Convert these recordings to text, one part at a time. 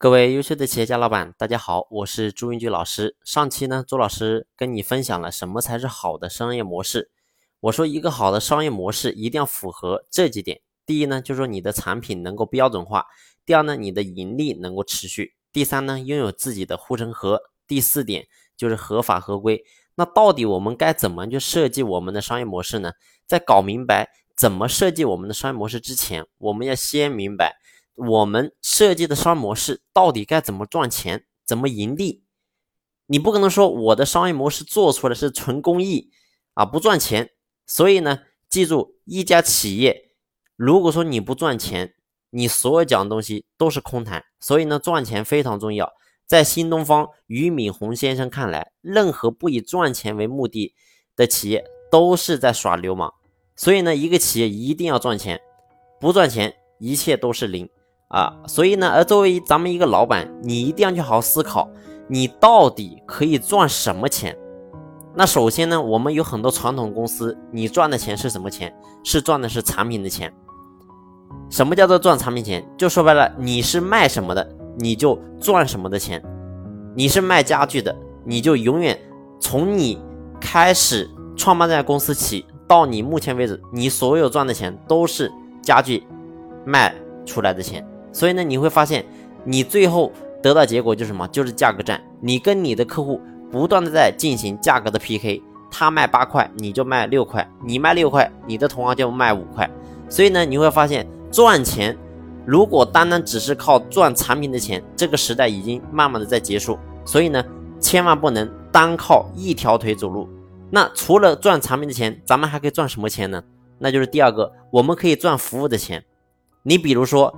各位优秀的企业家老板，大家好，我是朱云举老师。上期呢，朱老师跟你分享了什么才是好的商业模式。我说一个好的商业模式一定要符合这几点。第一呢，就是说你的产品能够标准化；第二呢，你的盈利能够持续；第三呢，拥有自己的护城河；第四点就是合法合规。那到底我们该怎么去设计我们的商业模式呢？在搞明白怎么设计我们的商业模式之前，我们要先明白。我们设计的商业模式到底该怎么赚钱，怎么盈利？你不可能说我的商业模式做出来是纯公益啊，不赚钱。所以呢，记住，一家企业如果说你不赚钱，你所有讲的东西都是空谈。所以呢，赚钱非常重要。在新东方俞敏洪先生看来，任何不以赚钱为目的的企业都是在耍流氓。所以呢，一个企业一定要赚钱，不赚钱，一切都是零。啊，所以呢，而作为咱们一个老板，你一定要去好好思考，你到底可以赚什么钱？那首先呢，我们有很多传统公司，你赚的钱是什么钱？是赚的是产品的钱。什么叫做赚产品钱？就说白了，你是卖什么的，你就赚什么的钱。你是卖家具的，你就永远从你开始创办这家公司起，到你目前为止，你所有赚的钱都是家具卖出来的钱。所以呢，你会发现，你最后得到结果就是什么？就是价格战。你跟你的客户不断的在进行价格的 PK，他卖八块，你就卖六块；你卖六块，你的同行就卖五块。所以呢，你会发现赚钱，如果单单只是靠赚产品的钱，这个时代已经慢慢的在结束。所以呢，千万不能单靠一条腿走路。那除了赚产品的钱，咱们还可以赚什么钱呢？那就是第二个，我们可以赚服务的钱。你比如说。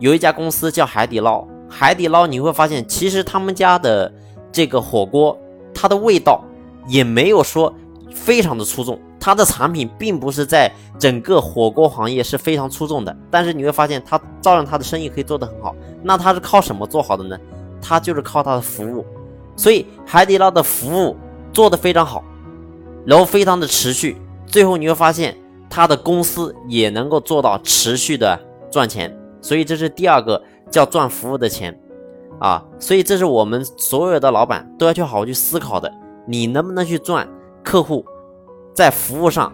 有一家公司叫海底捞，海底捞你会发现，其实他们家的这个火锅，它的味道也没有说非常的出众，它的产品并不是在整个火锅行业是非常出众的，但是你会发现，它照样它的生意可以做得很好。那它是靠什么做好的呢？它就是靠它的服务。所以海底捞的服务做得非常好，然后非常的持续，最后你会发现，它的公司也能够做到持续的赚钱。所以这是第二个叫赚服务的钱，啊，所以这是我们所有的老板都要去好好去思考的，你能不能去赚客户在服务上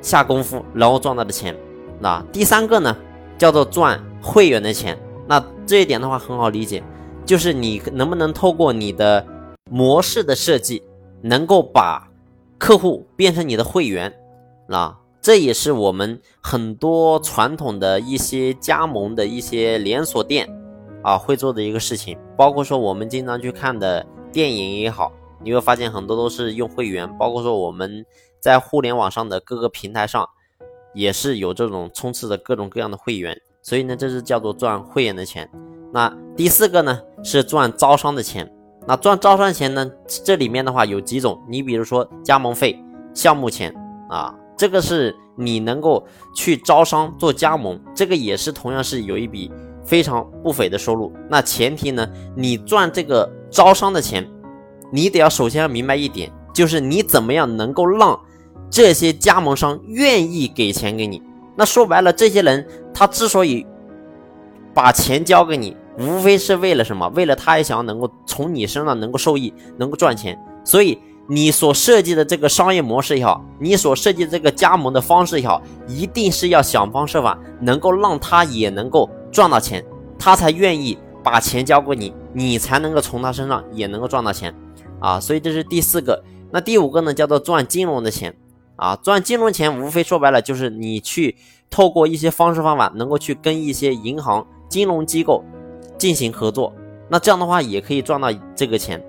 下功夫，然后赚到的钱？那第三个呢，叫做赚会员的钱。那这一点的话很好理解，就是你能不能透过你的模式的设计，能够把客户变成你的会员，啊。这也是我们很多传统的一些加盟的一些连锁店啊会做的一个事情，包括说我们经常去看的电影也好，你会发现很多都是用会员，包括说我们在互联网上的各个平台上也是有这种充斥着各种各样的会员，所以呢，这是叫做赚会员的钱。那第四个呢是赚招商的钱，那赚招商钱呢，这里面的话有几种，你比如说加盟费、项目钱啊。这个是你能够去招商做加盟，这个也是同样是有一笔非常不菲的收入。那前提呢，你赚这个招商的钱，你得要首先要明白一点，就是你怎么样能够让这些加盟商愿意给钱给你。那说白了，这些人他之所以把钱交给你，无非是为了什么？为了他也想要能够从你身上能够受益，能够赚钱。所以。你所设计的这个商业模式也好，你所设计的这个加盟的方式也好，一定是要想方设法能够让他也能够赚到钱，他才愿意把钱交给你，你才能够从他身上也能够赚到钱啊！所以这是第四个。那第五个呢，叫做赚金融的钱啊！赚金融钱无非说白了就是你去透过一些方式方法，能够去跟一些银行、金融机构进行合作，那这样的话也可以赚到这个钱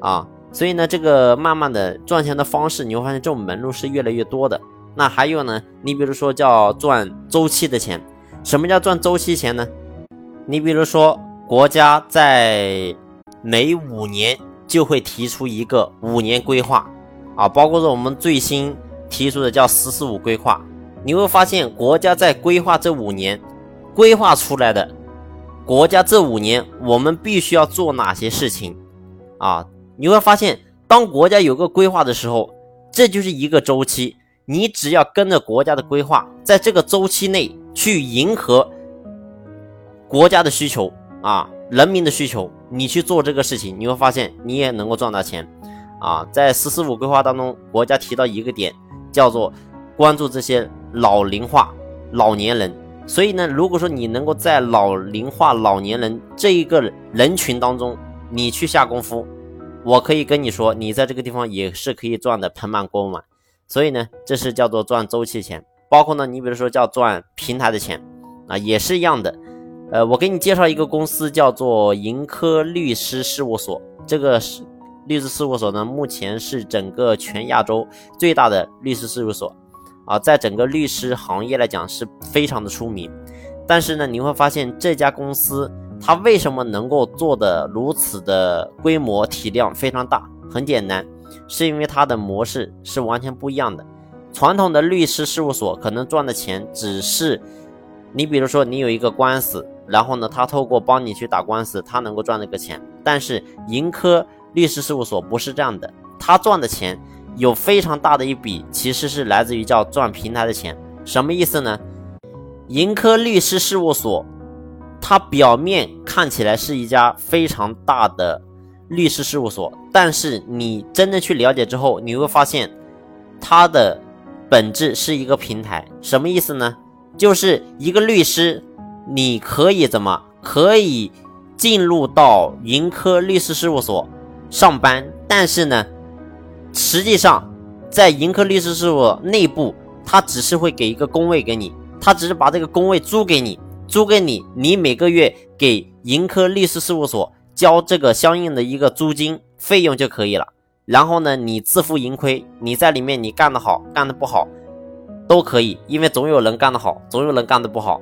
啊！所以呢，这个慢慢的赚钱的方式，你会发现这种门路是越来越多的。那还有呢，你比如说叫赚周期的钱。什么叫赚周期钱呢？你比如说国家在每五年就会提出一个五年规划啊，包括说我们最新提出的叫“十四五”规划。你会发现国家在规划这五年规划出来的，国家这五年我们必须要做哪些事情啊？你会发现，当国家有个规划的时候，这就是一个周期。你只要跟着国家的规划，在这个周期内去迎合国家的需求啊，人民的需求，你去做这个事情，你会发现你也能够赚到钱啊。在“十四五”规划当中，国家提到一个点，叫做关注这些老龄化老年人。所以呢，如果说你能够在老龄化老年人这一个人群当中，你去下功夫，我可以跟你说，你在这个地方也是可以赚的盆满锅满。所以呢，这是叫做赚周期钱。包括呢，你比如说叫赚平台的钱啊，也是一样的。呃，我给你介绍一个公司，叫做盈科律师事务所。这个是律师事务所呢，目前是整个全亚洲最大的律师事务所。啊，在整个律师行业来讲是非常的出名，但是呢，你会发现这家公司它为什么能够做的如此的规模体量非常大？很简单，是因为它的模式是完全不一样的。传统的律师事务所可能赚的钱只是，你比如说你有一个官司，然后呢，他透过帮你去打官司，他能够赚那个钱。但是盈科律师事务所不是这样的，他赚的钱。有非常大的一笔，其实是来自于叫赚平台的钱，什么意思呢？盈科律师事务所，它表面看起来是一家非常大的律师事务所，但是你真正去了解之后，你会发现它的本质是一个平台。什么意思呢？就是一个律师，你可以怎么可以进入到盈科律师事务所上班，但是呢？实际上，在盈科律师事务所内部，他只是会给一个工位给你，他只是把这个工位租给你，租给你，你每个月给盈科律师事务所交这个相应的一个租金费用就可以了。然后呢，你自负盈亏，你在里面你干得好，干得不好都可以，因为总有人干得好，总有人干得不好。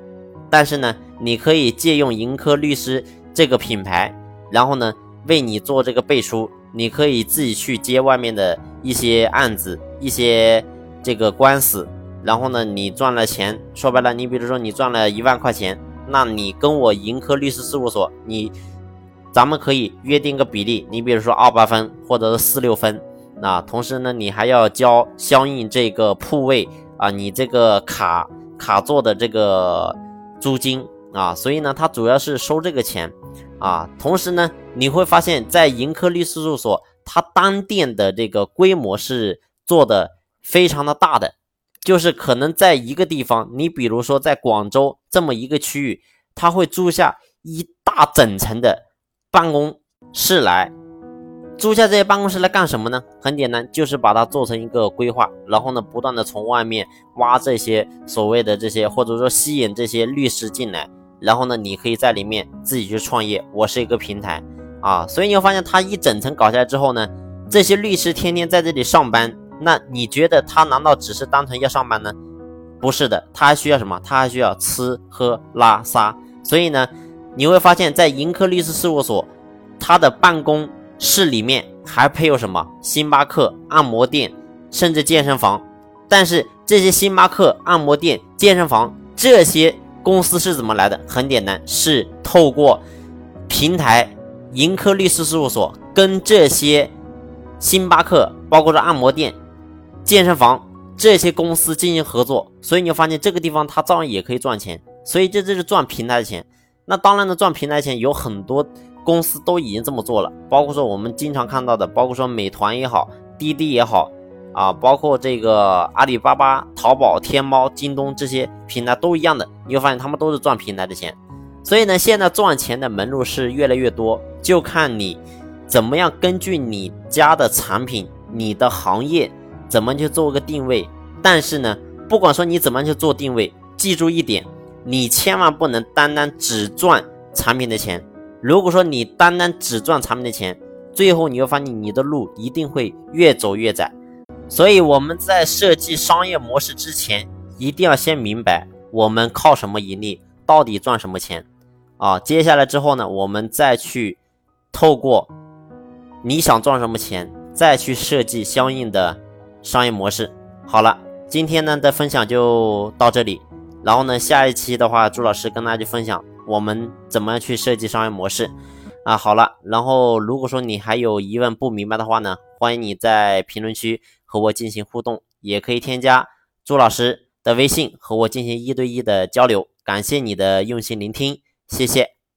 但是呢，你可以借用盈科律师这个品牌，然后呢，为你做这个背书。你可以自己去接外面的一些案子，一些这个官司，然后呢，你赚了钱，说白了，你比如说你赚了一万块钱，那你跟我盈科律师事务所，你咱们可以约定个比例，你比如说二八分或者是四六分，那同时呢，你还要交相应这个铺位啊，你这个卡卡座的这个租金啊，所以呢，它主要是收这个钱。啊，同时呢，你会发现在盈科律师事务所，它单店的这个规模是做的非常的大的，就是可能在一个地方，你比如说在广州这么一个区域，他会租下一大整层的办公室来，租下这些办公室来干什么呢？很简单，就是把它做成一个规划，然后呢，不断的从外面挖这些所谓的这些，或者说吸引这些律师进来。然后呢，你可以在里面自己去创业。我是一个平台啊，所以你会发现，他一整层搞下来之后呢，这些律师天天在这里上班。那你觉得他难道只是单纯要上班呢？不是的，他还需要什么？他还需要吃喝拉撒。所以呢，你会发现在盈科律师事务所，他的办公室里面还配有什么？星巴克、按摩店，甚至健身房。但是这些星巴克、按摩店、健身房这些。公司是怎么来的？很简单，是透过平台盈科律师事务所跟这些星巴克、包括说按摩店、健身房这些公司进行合作，所以你会发现这个地方它照样也可以赚钱。所以这这是赚平台的钱。那当然呢，赚平台钱有很多公司都已经这么做了，包括说我们经常看到的，包括说美团也好，滴滴也好。啊，包括这个阿里巴巴、淘宝、天猫、京东这些平台都一样的，你会发现他们都是赚平台的钱。所以呢，现在赚钱的门路是越来越多，就看你怎么样根据你家的产品、你的行业怎么去做个定位。但是呢，不管说你怎么去做定位，记住一点，你千万不能单单只赚产品的钱。如果说你单单只赚产品的钱，最后你会发现你的路一定会越走越窄。所以我们在设计商业模式之前，一定要先明白我们靠什么盈利，到底赚什么钱啊？接下来之后呢，我们再去透过你想赚什么钱，再去设计相应的商业模式。好了，今天呢的分享就到这里，然后呢，下一期的话，朱老师跟大家去分享我们怎么样去设计商业模式啊。好了，然后如果说你还有疑问不明白的话呢，欢迎你在评论区。和我进行互动，也可以添加朱老师的微信和我进行一对一的交流。感谢你的用心聆听，谢谢。